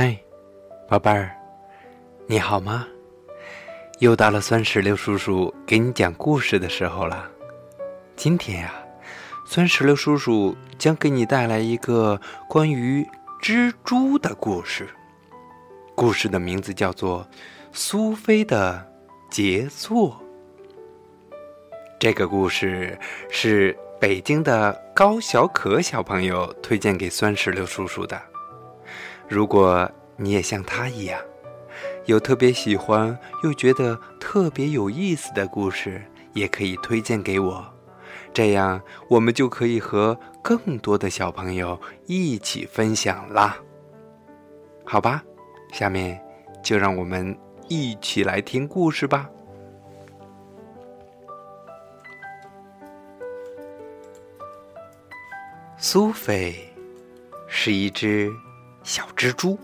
嗨，宝贝儿，你好吗？又到了酸石榴叔叔给你讲故事的时候了。今天呀，酸石榴叔叔将给你带来一个关于蜘蛛的故事。故事的名字叫做《苏菲的杰作》。这个故事是北京的高小可小朋友推荐给酸石榴叔叔的。如果你也像他一样，有特别喜欢又觉得特别有意思的故事，也可以推荐给我，这样我们就可以和更多的小朋友一起分享啦。好吧，下面就让我们一起来听故事吧。苏菲是一只。小蜘蛛，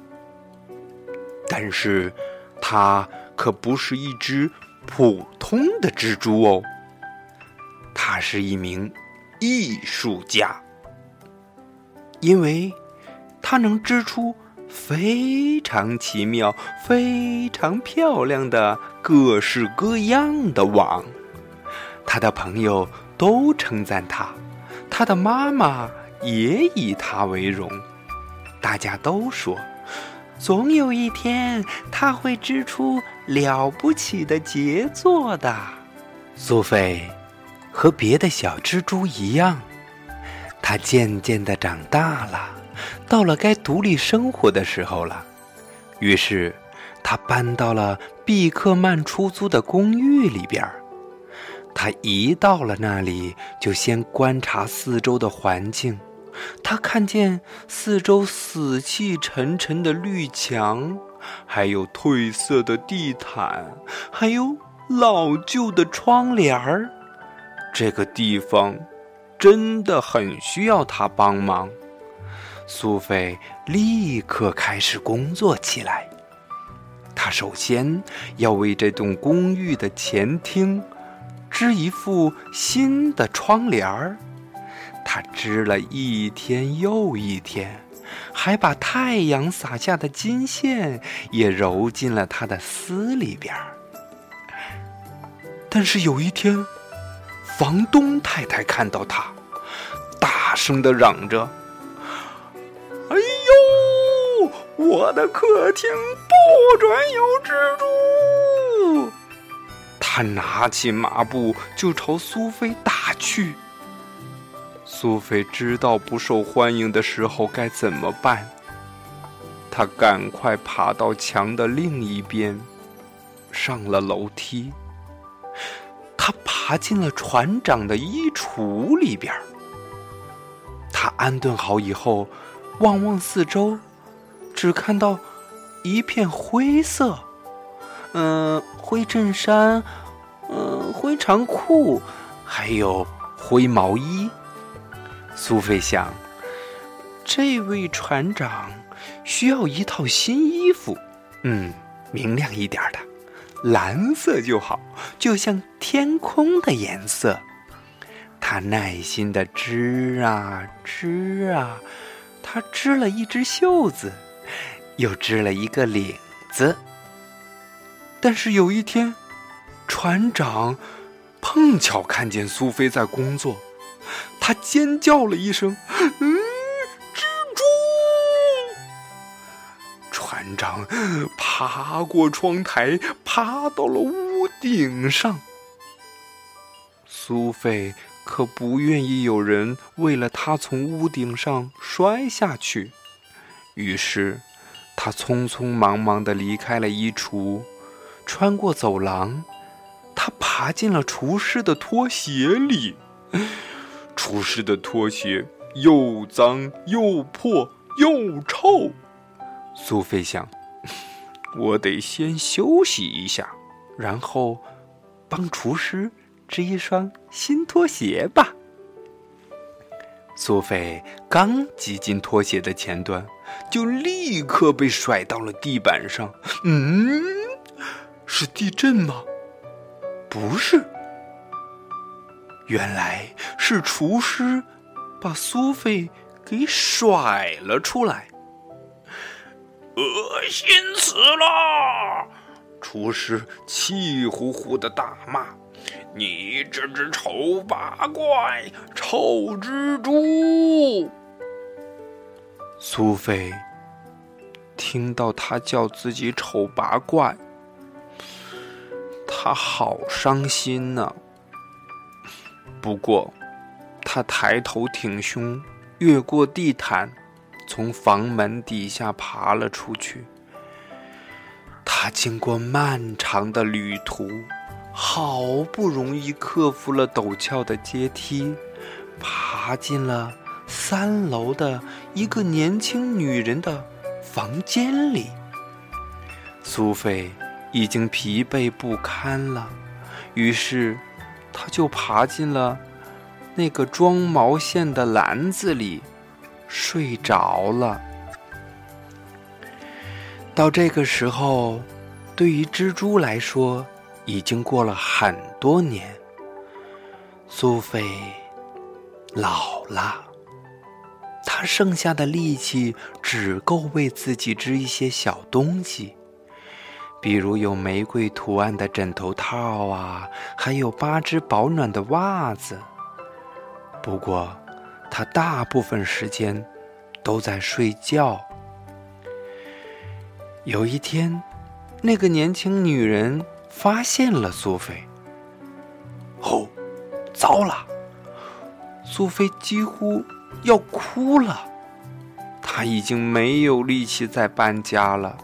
但是它可不是一只普通的蜘蛛哦。它是一名艺术家，因为它能织出非常奇妙、非常漂亮的各式各样的网。他的朋友都称赞他，他的妈妈也以他为荣。大家都说，总有一天他会织出了不起的杰作的。苏菲和别的小蜘蛛一样，她渐渐的长大了，到了该独立生活的时候了。于是，他搬到了毕克曼出租的公寓里边儿。她一到了那里，就先观察四周的环境。他看见四周死气沉沉的绿墙，还有褪色的地毯，还有老旧的窗帘儿。这个地方真的很需要他帮忙。苏菲立刻开始工作起来。他首先要为这栋公寓的前厅织一副新的窗帘儿。他织了一天又一天，还把太阳洒下的金线也揉进了他的丝里边但是有一天，房东太太看到他，大声的嚷着：“哎呦，我的客厅不准有蜘蛛！”他拿起抹布就朝苏菲打去。苏菲知道不受欢迎的时候该怎么办。她赶快爬到墙的另一边，上了楼梯。她爬进了船长的衣橱里边。她安顿好以后，望望四周，只看到一片灰色。嗯，灰衬衫，嗯，灰长裤，还有灰毛衣。苏菲想，这位船长需要一套新衣服，嗯，明亮一点的，蓝色就好，就像天空的颜色。他耐心的织啊织啊，他织了一只袖子，又织了一个领子。但是有一天，船长碰巧看见苏菲在工作。他尖叫了一声：“嗯，蜘蛛！”船长爬过窗台，爬到了屋顶上。苏菲可不愿意有人为了他从屋顶上摔下去，于是他匆匆忙忙的离开了衣橱，穿过走廊，他爬进了厨师的拖鞋里。厨师的拖鞋又脏又破又臭，苏菲想：“ 我得先休息一下，然后帮厨师织一双新拖鞋吧。”苏菲刚挤进拖鞋的前端，就立刻被甩到了地板上。嗯，是地震吗？不是。原来是厨师把苏菲给甩了出来。恶心死了！厨师气呼呼的大骂：“你这只丑八怪，臭蜘蛛！”苏菲听到他叫自己丑八怪，他好伤心呢。不过，他抬头挺胸，越过地毯。从房门底下爬了出去。他经过漫长的旅途，好不容易克服了陡峭的阶梯，爬进了三楼的一个年轻女人的房间里。苏菲已经疲惫不堪了，于是，她就爬进了那个装毛线的篮子里。睡着了。到这个时候，对于蜘蛛来说，已经过了很多年。苏菲老了，她剩下的力气只够为自己织一些小东西，比如有玫瑰图案的枕头套啊，还有八只保暖的袜子。不过，他大部分时间都在睡觉。有一天，那个年轻女人发现了苏菲。哦，糟了！苏菲几乎要哭了。她已经没有力气再搬家了。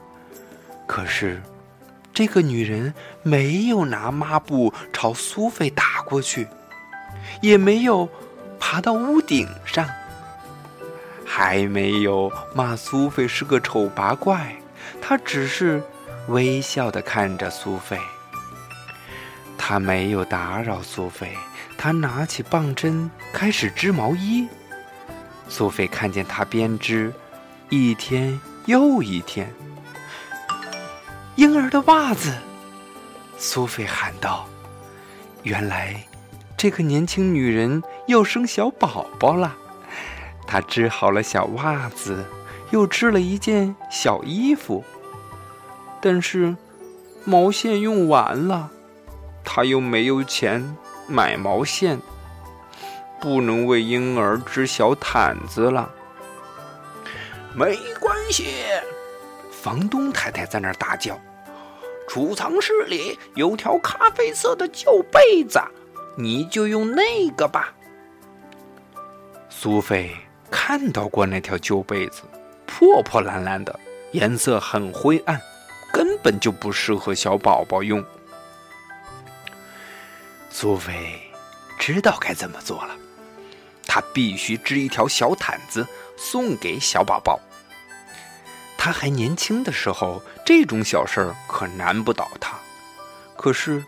可是，这个女人没有拿抹布朝苏菲打过去，也没有。爬到屋顶上，还没有骂苏菲是个丑八怪，她只是微笑的看着苏菲。他没有打扰苏菲，他拿起棒针开始织毛衣。苏菲看见他编织，一天又一天。婴儿的袜子，苏菲喊道：“原来。”这个年轻女人要生小宝宝了，她织好了小袜子，又织了一件小衣服。但是毛线用完了，她又没有钱买毛线，不能为婴儿织小毯子了。没关系，房东太太在那儿大叫：“储藏室里有条咖啡色的旧被子。”你就用那个吧。苏菲看到过那条旧被子，破破烂烂的，颜色很灰暗，根本就不适合小宝宝用。苏菲知道该怎么做了，她必须织一条小毯子送给小宝宝。他还年轻的时候，这种小事儿可难不倒他。可是。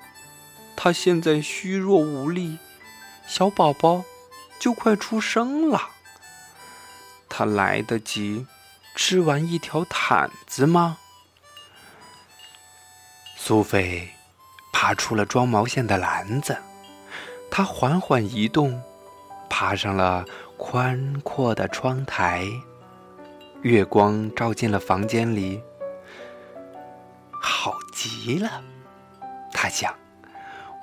他现在虚弱无力，小宝宝就快出生了。他来得及织完一条毯子吗？苏菲爬出了装毛线的篮子，她缓缓移动，爬上了宽阔的窗台。月光照进了房间里，好极了，他想。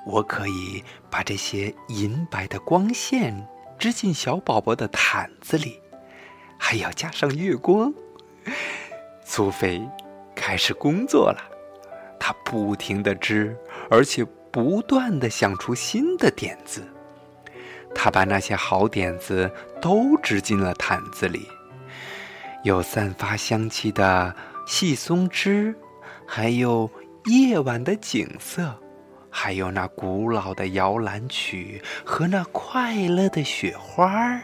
我可以把这些银白的光线织进小宝宝的毯子里，还要加上月光。苏菲开始工作了，她不停的织，而且不断的想出新的点子。她把那些好点子都织进了毯子里，有散发香气的细松枝，还有夜晚的景色。还有那古老的摇篮曲和那快乐的雪花儿，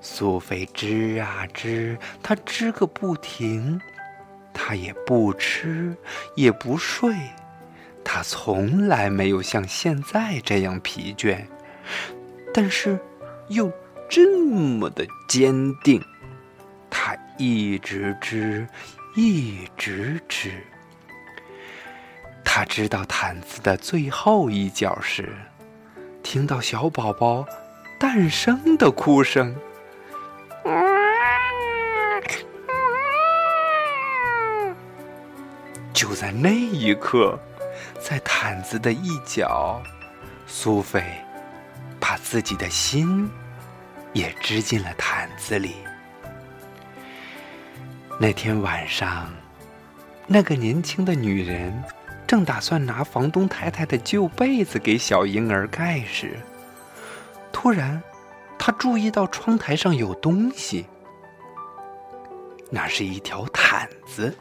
苏菲织啊织，她织个不停，她也不吃也不睡，她从来没有像现在这样疲倦，但是又这么的坚定，她一直织，一直织。他知道毯子的最后一角时，听到小宝宝诞生的哭声。就在那一刻，在毯子的一角，苏菲把自己的心也织进了毯子里。那天晚上，那个年轻的女人正打算拿房东太太的旧被子给小婴儿盖时，突然，她注意到窗台上有东西。那是一条毯子。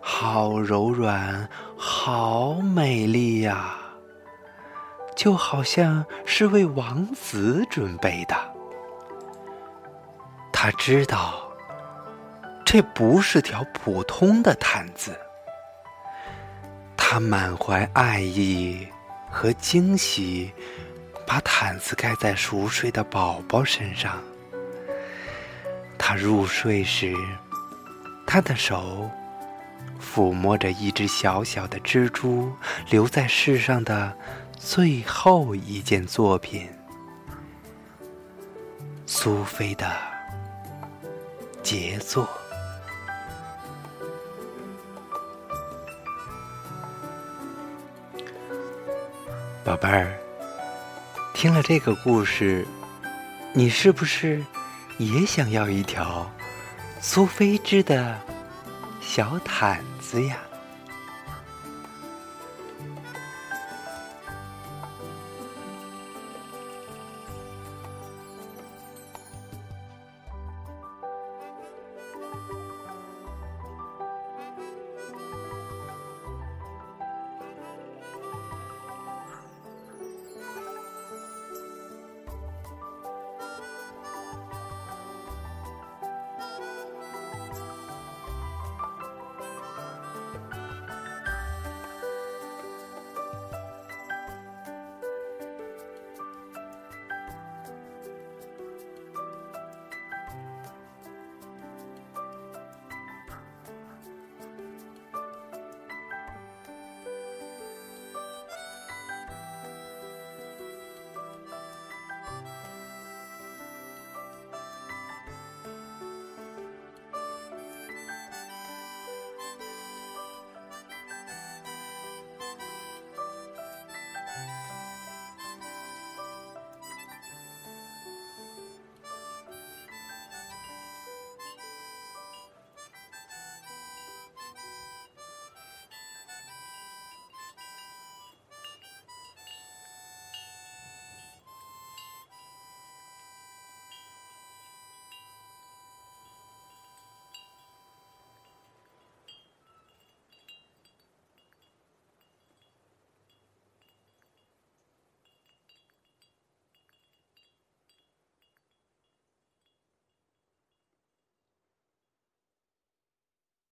好柔软，好美丽呀！就好像是为王子准备的。他知道，这不是条普通的毯子。他满怀爱意和惊喜，把毯子盖在熟睡的宝宝身上。他入睡时，他的手。抚摸着一只小小的蜘蛛留在世上的最后一件作品——苏菲的杰作。宝贝儿，听了这个故事，你是不是也想要一条苏菲织的？小毯子呀。